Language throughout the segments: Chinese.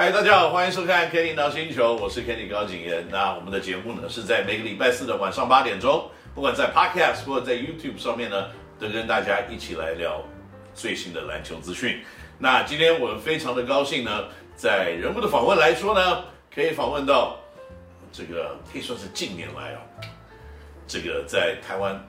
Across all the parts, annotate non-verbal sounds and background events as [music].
嗨，大家好，欢迎收看《Kenny 闹星球》，我是 Kenny 高景言。那我们的节目呢，是在每个礼拜四的晚上八点钟，不管在 Podcast 或者在 YouTube 上面呢，都跟大家一起来聊最新的篮球资讯。那今天我们非常的高兴呢，在人物的访问来说呢，可以访问到这个可以说是近年来啊，这个在台湾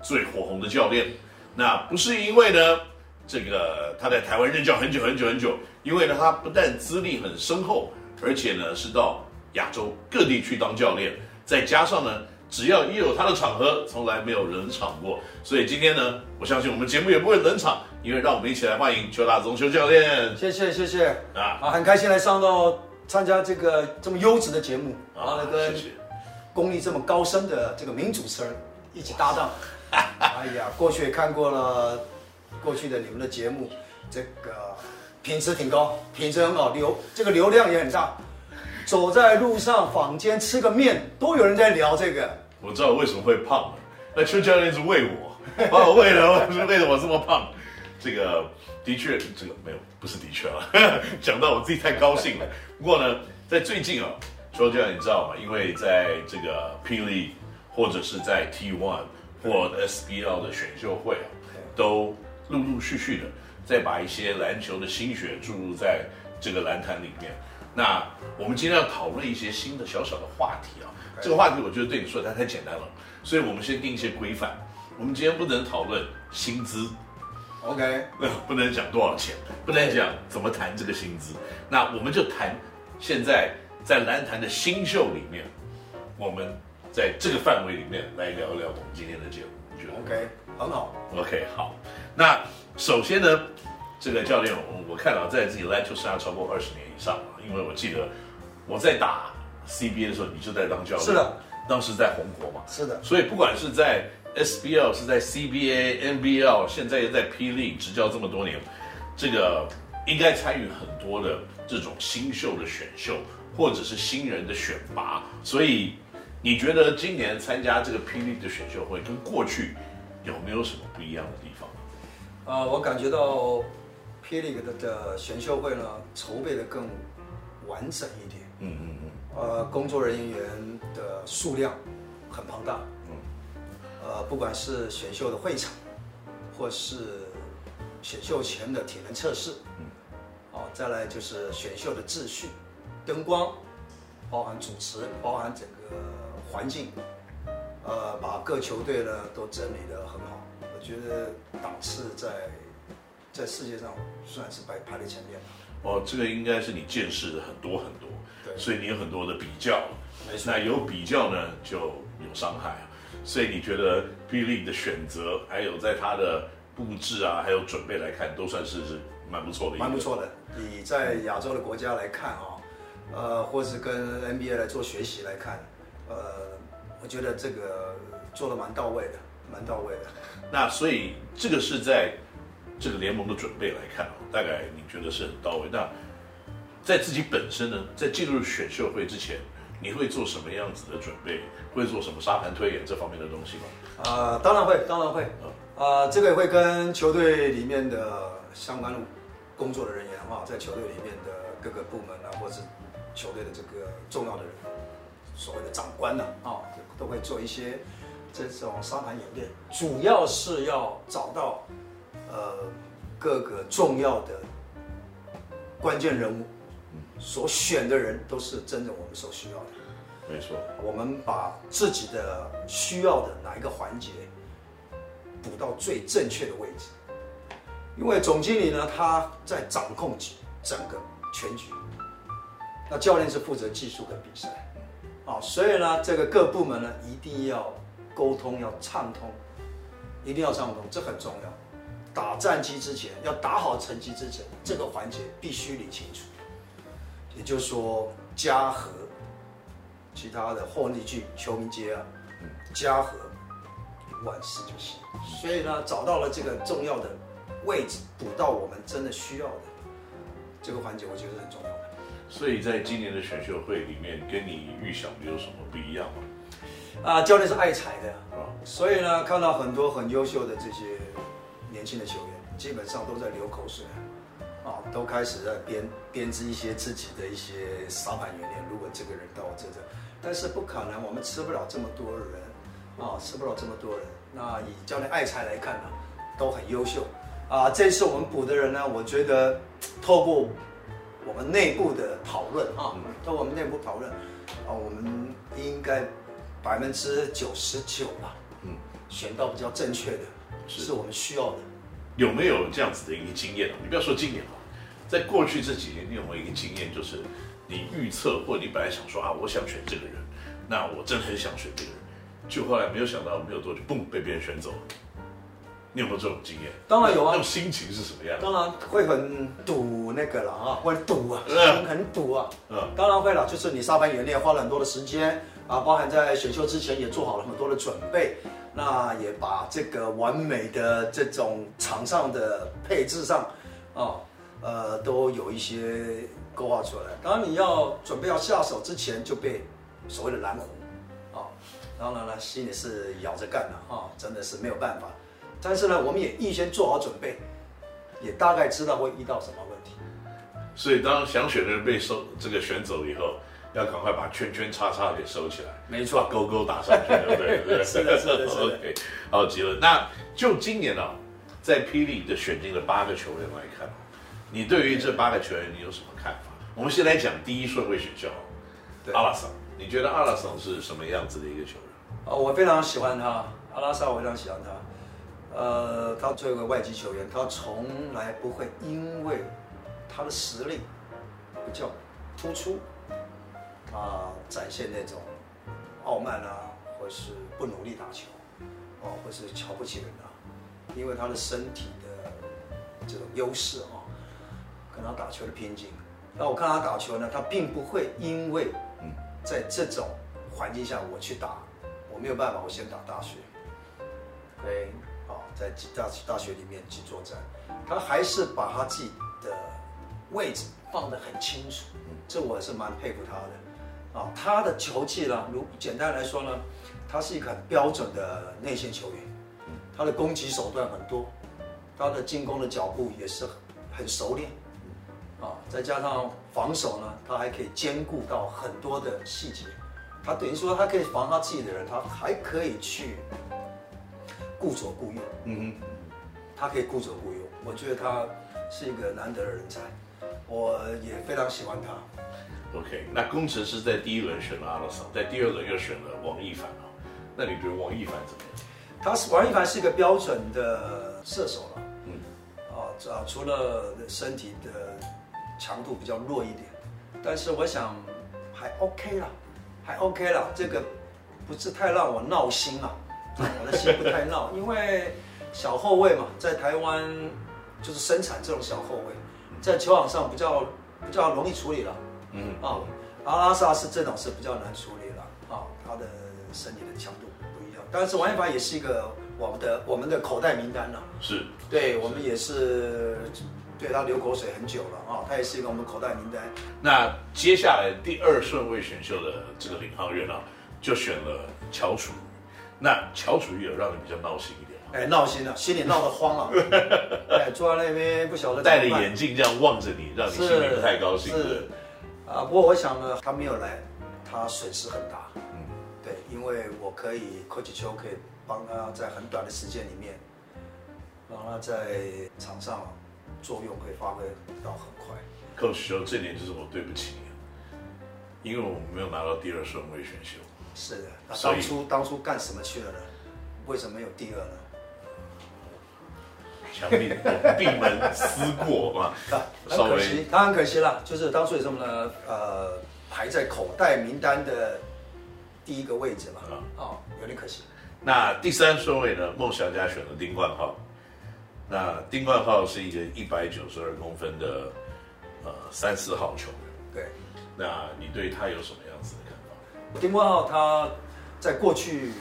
最火红的教练。那不是因为呢，这个他在台湾任教很久很久很久，因为呢，他不但资历很深厚，而且呢是到亚洲各地去当教练，再加上呢，只要一有他的场合，从来没有冷场过。所以今天呢，我相信我们节目也不会冷场，因为让我们一起来欢迎邱大宗邱教练。谢谢谢谢啊啊，很开心来上到参加这个这么优质的节目，然后呢跟功力这么高深的这个名主持人一起搭档。[laughs] 哎呀，过去也看过了，过去的你们的节目，这个品质挺高，品质很好，流这个流量也很大。走在路上，坊间吃个面，都有人在聊这个。我知道为什么会胖了，那邱教练是为我，[laughs] 把我为了，为了我这么胖。这个的确，这个没有，不是的确啊，[laughs] 讲到我自己太高兴了。不过呢，在最近啊，邱教练你知道吗？因为在这个霹雳或者是在 T1。或 SBL 的选秀会啊，都陆陆续续的再把一些篮球的心血注入在这个篮坛里面。那我们今天要讨论一些新的小小的话题啊，这个话题我觉得对你说的太简单了，所以我们先定一些规范。我们今天不能讨论薪资，OK，[laughs] 不能讲多少钱，不能讲怎么谈这个薪资。那我们就谈现在在篮坛的新秀里面，我们。在这个范围里面来聊一聊我们今天的节目，你觉得？OK，很好。OK，好。那首先呢，这个教练，我我看到在自己篮球生涯超过二十年以上了，因为我记得我在打 CBA 的时候，你就在当教练。是的。当时在红国嘛。是的。所以不管是在 SBL，是在 CBA、NBL，现在又在 P. League 执教这么多年，这个应该参与很多的这种新秀的选秀，或者是新人的选拔，所以。你觉得今年参加这个霹雳的选秀会跟过去有没有什么不一样的？呃，我感觉到霹雳的的选秀会呢，筹备的更完整一点。嗯嗯嗯。呃，工作人员的数量很庞大。嗯。呃，不管是选秀的会场，或是选秀前的体能测试。嗯。好，再来就是选秀的秩序、灯光，包含主持，包含整个。环境，呃，把各球队呢都整理得很好，我觉得档次在在世界上算是排排在前面。哦，这个应该是你见识的很多很多，对，所以你有很多的比较，没错。那有比较呢，就有伤害，所以你觉得霹雳的选择，还有在他的布置啊，还有准备来看，都算是是蛮不错的。蛮不错的，你在亚洲的国家来看啊，呃，或是跟 NBA 来做学习来看。呃，我觉得这个做的蛮到位的，蛮到位的。那所以这个是在这个联盟的准备来看啊，大概你觉得是很到位。那在自己本身呢，在进入选秀会之前，你会做什么样子的准备？会做什么沙盘推演这方面的东西吗？啊、呃，当然会，当然会。啊、呃，这个也会跟球队里面的相关工作的人员哈，在球队里面的各个部门啊，或者是球队的这个重要的人。所谓的长官呢，啊，都会做一些这种沙盘演练，主要是要找到呃各个重要的关键人物，所选的人都是真正我们所需要的。没错，我们把自己的需要的哪一个环节补到最正确的位置，因为总经理呢，他在掌控整个全局，那教练是负责技术跟比赛。啊，所以呢，这个各部门呢一定要沟通，要畅通，一定要畅通，这很重要。打战机之前，要打好成绩之前，这个环节必须理清楚。也就是说，家和其他的后那句球迷街啊，家和万事就行。所以呢，找到了这个重要的位置，补到我们真的需要的这个环节，我觉得是很重要的。所以在今年的选秀会里面，跟你预想的有什么不一样吗？啊，教练是爱才的啊，所以呢，看到很多很优秀的这些年轻的球员，基本上都在流口水，啊，都开始在编编织一些自己的一些沙盘演练。如果这个人到我这这，但是不可能，我们吃不了这么多人啊，吃不了这么多人。那以教练爱才来看呢，都很优秀啊。这次我们补的人呢，我觉得透过我们内部的讨论啊，透过我们内部讨论啊，我们应该百分之九十九吧，嗯，选到比较正确的，是，是我们需要的。有没有这样子的一个经验？你不要说今年啊，在过去这几年，你有没有一个经验，就是你预测或你本来想说啊，我想选这个人，那我真的很想选这个人，就后来没有想到没有多久，嘣，被别人选走了。你有没有这种经验？当然有啊。那种心情是什么样？当然会很堵那个了啊，会堵啊，心很堵啊。嗯，当然会了，就是你沙盘演练花了很多的时间啊，包含在选秀之前也做好了很多的准备。那也把这个完美的这种场上的配置上，啊，呃，都有一些勾画出来。当然你要准备要下手之前，就被所谓的蓝当然了，心里是咬着干的啊，真的是没有办法。但是呢，我们也预先做好准备，也大概知道会遇到什么问题。所以，当想选的人被收这个选走以后。要赶快把圈圈叉叉给收起来，没错，勾勾打上去，对不对？对 [laughs] 是的，是的，是的。[laughs] OK，好极了。那就今年啊，在霹雳的选进了八个球员来看，你对于这八个球员你有什么看法？我们先来讲第一顺位选秀，对，阿拉桑。你觉得阿拉桑是什么样子的一个球员？哦，我非常喜欢他，阿拉桑，我非常喜欢他。呃，他作为一个外籍球员，他从来不会因为他的实力比较突出。啊，展现那种傲慢啊，或是不努力打球，哦，或是瞧不起人啊，因为他的身体的这种优势啊，跟他打球的瓶颈。那我看他打球呢，他并不会因为在这种环境下我去打，我没有办法，我先打大学，对，啊，在大大学里面去作战，他还是把他自己的位置放得很清楚，这我是蛮佩服他的。啊，他的球技呢，如简单来说呢，他是一个很标准的内线球员，他的攻击手段很多，他的进攻的脚步也是很熟练，啊，再加上防守呢，他还可以兼顾到很多的细节，他等于说他可以防他自己的人，他还可以去顾左顾右，嗯哼，他可以顾左顾右，我觉得他是一个难得的人才，我也非常喜欢他。OK，那工程师在第一轮选了阿拉桑，在第二轮又选了王一凡啊。那你觉得王一凡怎么样？他是王一凡是一个标准的射手了，嗯，啊，啊，除了身体的强度比较弱一点，但是我想还 OK 了，还 OK 了，这个不是太让我闹心了，我的心不太闹，因为小后卫嘛，在台湾就是生产这种小后卫，在球场上比较比较容易处理了。嗯啊，阿拉萨是这种是比较难处理了啊，他的身体的强度不一样。但是王一凡也是一个我们的我们的口袋名单了，是对，我们也是对他流口水很久了啊，他也是一个我们口袋名单。那接下来第二顺位选秀的这个领航员啊，就选了乔楚瑜。那乔楚玉有让你比较闹心一点吗？哎，闹心了，心里闹得慌了。[laughs] 哎，坐在那边不晓得戴着眼镜这样望着你，让你心里不太高兴。是。啊，不过我想呢，他没有来，他损失很大。嗯，对，因为我可以，Coach 邱可以帮他在很短的时间里面，让他在场上作用可以发挥到很快。Coach 邱，这点就是我对不起你，因为我们没有拿到第二顺位选秀。是的，那当初当初干什么去了呢？为什么没有第二呢？强力闭门思过嘛，很可惜，他很可惜了，就是当初有什么呢？呃，排在口袋名单的第一个位置嘛，啊、嗯哦，有点可惜。那第三顺位呢？梦想家选了丁冠浩，那丁冠浩是一个一百九十二公分的呃三四号球员，对，那你对他有什么样？丁冠浩他在过去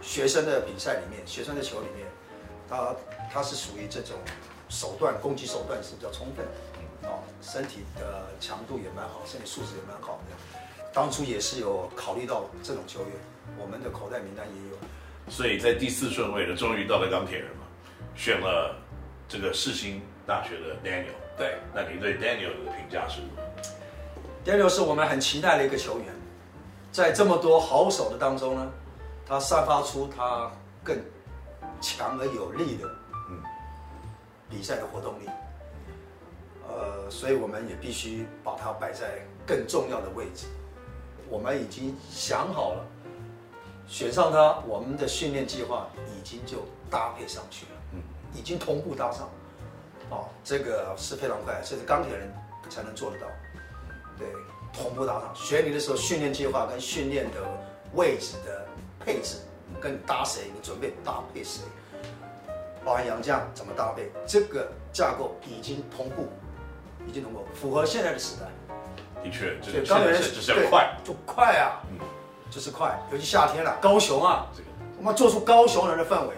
学生的比赛里面，学生的球里面，他。他是属于这种手段攻击手段是比较充分哦，身体的强度也蛮好，身体素质也蛮好的。当初也是有考虑到这种球员，我们的口袋名单也有。所以在第四顺位呢，终于到了钢铁人嘛，选了这个世新大学的 Daniel。对，那你对 Daniel 的评价是什么？Daniel 是我们很期待的一个球员，在这么多好手的当中呢，他散发出他更强而有力的嗯比赛的活动力。呃，所以我们也必须把它摆在更重要的位置。我们已经想好了，选上他，我们的训练计划已经就搭配上去了，嗯，已经同步搭上。哦，这个是非常快，这是钢铁人才能做得到。对，同步搭上。学你的时候，训练计划跟训练的位置的配置，跟搭谁，你准备搭配谁，包含洋将怎么搭配，这个架构已经同步。已经同步符合现在的时代，的确，这个钢铁人就是要快，就快啊，嗯，就是快，尤其夏天了，高雄啊，这个我们做出高雄人的氛围，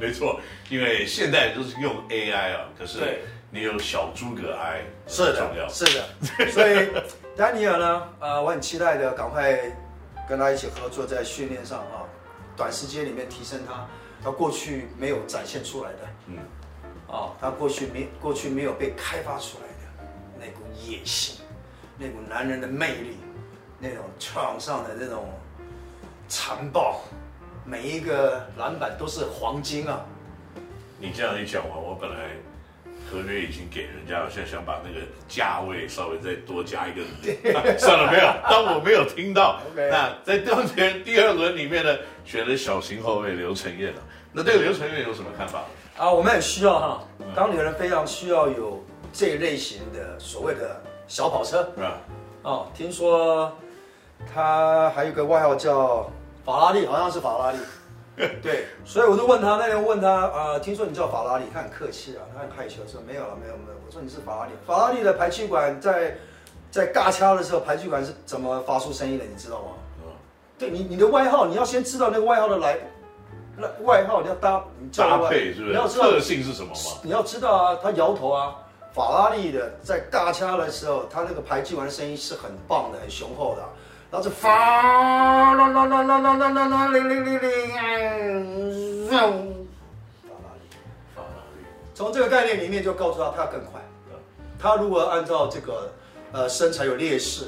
没错，因为现在都是用 AI 啊，可是你有小诸葛 I 是的，是的，[laughs] 所以丹尼尔呢，呃，我很期待的，赶快跟他一起合作，在训练上啊，短时间里面提升他，他过去没有展现出来的，嗯。哦，他过去没过去没有被开发出来的那股野性，那股男人的魅力，那种场上的那种残暴，每一个篮板都是黄金啊！你这样一讲完，我本来合约已经给人家，我现在想把那个价位稍微再多加一个，[laughs] 算了，没有，当我没有听到。那在当前第二轮里面呢，选了小型后卫刘承彦了。那对刘承彦有什么看法？啊，我们很需要哈，钢铁人非常需要有这一类型的所谓的小跑车，是吧？哦，听说他还有个外号叫法拉利，好像是法拉利。[laughs] 对，所以我就问他，那天问他啊、呃，听说你叫法拉利，他很客气啊，他很害羞说没有了，没有没有。我说你是法拉利，法拉利的排气管在在尬掐的时候，排气管是怎么发出声音的？你知道吗？嗯，对你你的外号，你要先知道那个外号的来。那外号你要搭，你搭配是不是？你要知道特性是什么吗？你要知道啊，他摇头啊，法拉利的在尬掐的时候，他那个排气管的声音是很棒的，很雄厚的，然后是发啦啦啦啦啦啦啦啦铃铃铃铃，法拉利，法拉利，从这个概念里面就告诉他，他要更快。他如果按照这个呃身材有劣势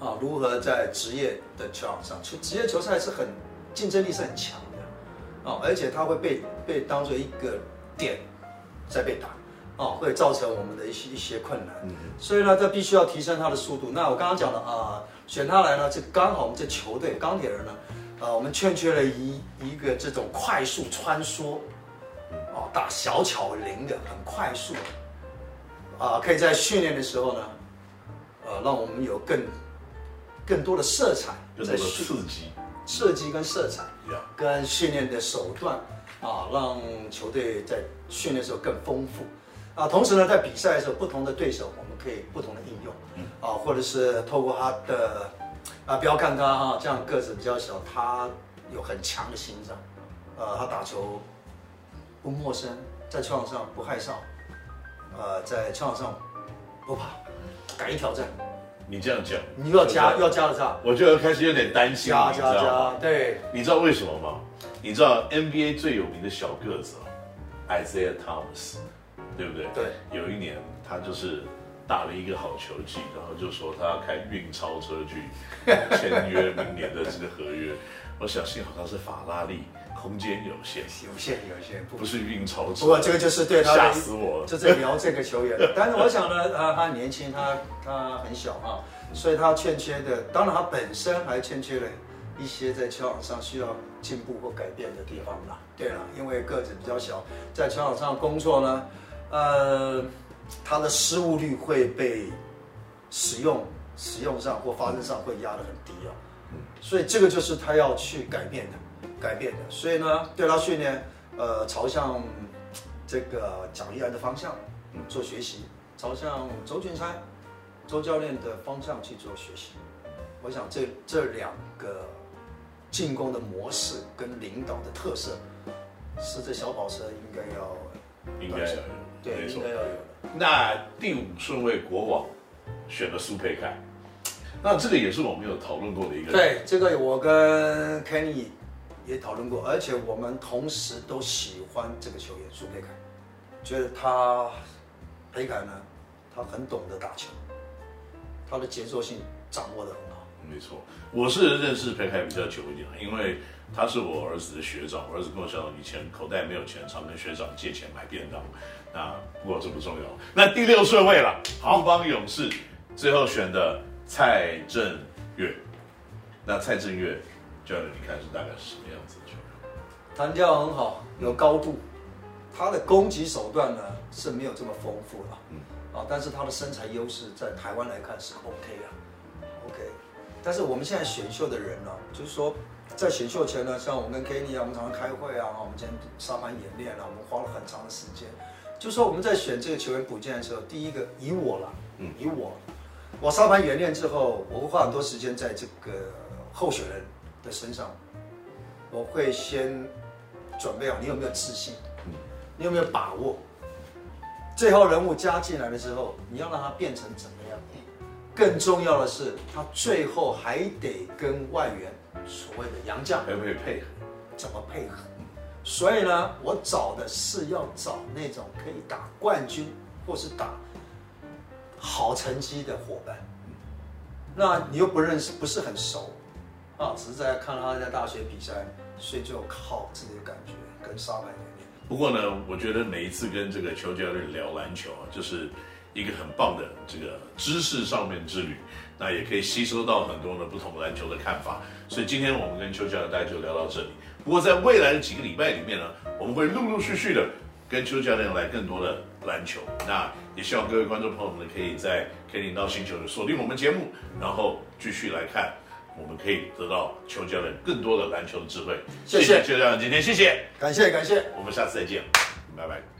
啊，如何在职业的球场上，球职业球赛是很竞争力是很强。的，啊，而且他会被被当做一个点在被打，哦，会造成我们的一些一些困难。嗯，所以呢，这必须要提升他的速度。那我刚刚讲了啊、呃，选他来呢，这刚好我们这球队钢铁人呢，啊、呃，我们欠缺了一一个这种快速穿梭，哦，打小巧灵的，很快速，啊、呃，可以在训练的时候呢，呃，让我们有更更多的色彩，更多的刺激。设计跟色彩，跟训练的手段啊，让球队在训练的时候更丰富啊。同时呢，在比赛的时候，不同的对手我们可以不同的应用，啊，或者是透过他的啊，不要看他哈，这样个子比较小，他有很强的心脏，呃，他打球不陌生，在球场上不害臊，呃，在球场上不怕，敢于挑战。你这样讲，你又要加又要加了是吧？我就要开始有点担心，加加加，对，你知道为什么吗？你知道 NBA 最有名的小个子，Isaiah Thomas，对不对？对，有一年他就是打了一个好球季，然后就说他要开运钞车去签约明年的这个合约。[laughs] 我想幸好他是法拉利。空间有限，有限，有限，不，不是运钞车。不过这个就是对他吓死我了，就在聊这个球员。但是我想呢，他他年轻，他他很小啊，所以他欠缺的，当然他本身还欠缺了一些在球场上需要进步或改变的地方啦。对了，因为个子比较小，在球场上工作呢，呃，他的失误率会被使用使用上或发生上会压得很低啊。所以这个就是他要去改变的。改变的，所以呢，对他训练，呃，朝向这个蒋丽安的方向做学习，朝向周俊山周教练的方向去做学习。我想这这两个进攻的模式跟领导的特色，是这小跑车应该要应该要，对，没错，应该要有的。那第五顺位国王选了苏佩凯，那这个也是我们有讨论过的一个。对，这个我跟 Kenny。也讨论过，而且我们同时都喜欢这个球员苏佩凯，觉得他佩凯呢，他很懂得打球，他的节奏性掌握得很好。没错，我是认识佩凯比较久一点，因为他是我儿子的学长，我儿子跟我讲，以前口袋没有钱，常跟学长借钱买便当。那不过这不重要。那第六顺位了，富邦勇士最后选的蔡正月。那蔡正月，教练你看是大概是什么样子的球员？弹跳很好，有高度，他的攻击手段呢是没有这么丰富了，嗯啊，但是他的身材优势在台湾来看是 OK 啊，OK。但是我们现在选秀的人呢，就是说在选秀前呢，像我跟 Kenny 啊，我们常常开会啊，我们今天沙盘演练啊，我们花了很长的时间。就是说我们在选这个球员补进来的时候，第一个以我了，嗯，以我，我沙盘演练之后，我会花很多时间在这个。候选人的身上，我会先准备好，你有没有自信？嗯你有没有把握？最后人物加进来的时候，你要让他变成怎么样？更重要的是，他最后还得跟外援所谓的洋将配配合？怎么配合？所以呢，我找的是要找那种可以打冠军或是打好成绩的伙伴。那你又不认识，不是很熟。啊，只是在看他在大学比赛，所以就靠自己的感觉跟沙盘演练。不过呢，我觉得每一次跟这个邱教练聊篮球啊，就是一个很棒的这个知识上面之旅，那也可以吸收到很多的不同篮球的看法。所以今天我们跟邱教练大家就聊到这里。不过在未来的几个礼拜里面呢，我们会陆陆续续的跟邱教练来更多的篮球。那也希望各位观众朋友们可以在 Kenny NOW 星球锁定我们节目，然后继续来看。我们可以得到邱教练更多的篮球的智慧。谢谢邱教练，今天谢谢，感谢感谢，我们下次再见，拜拜。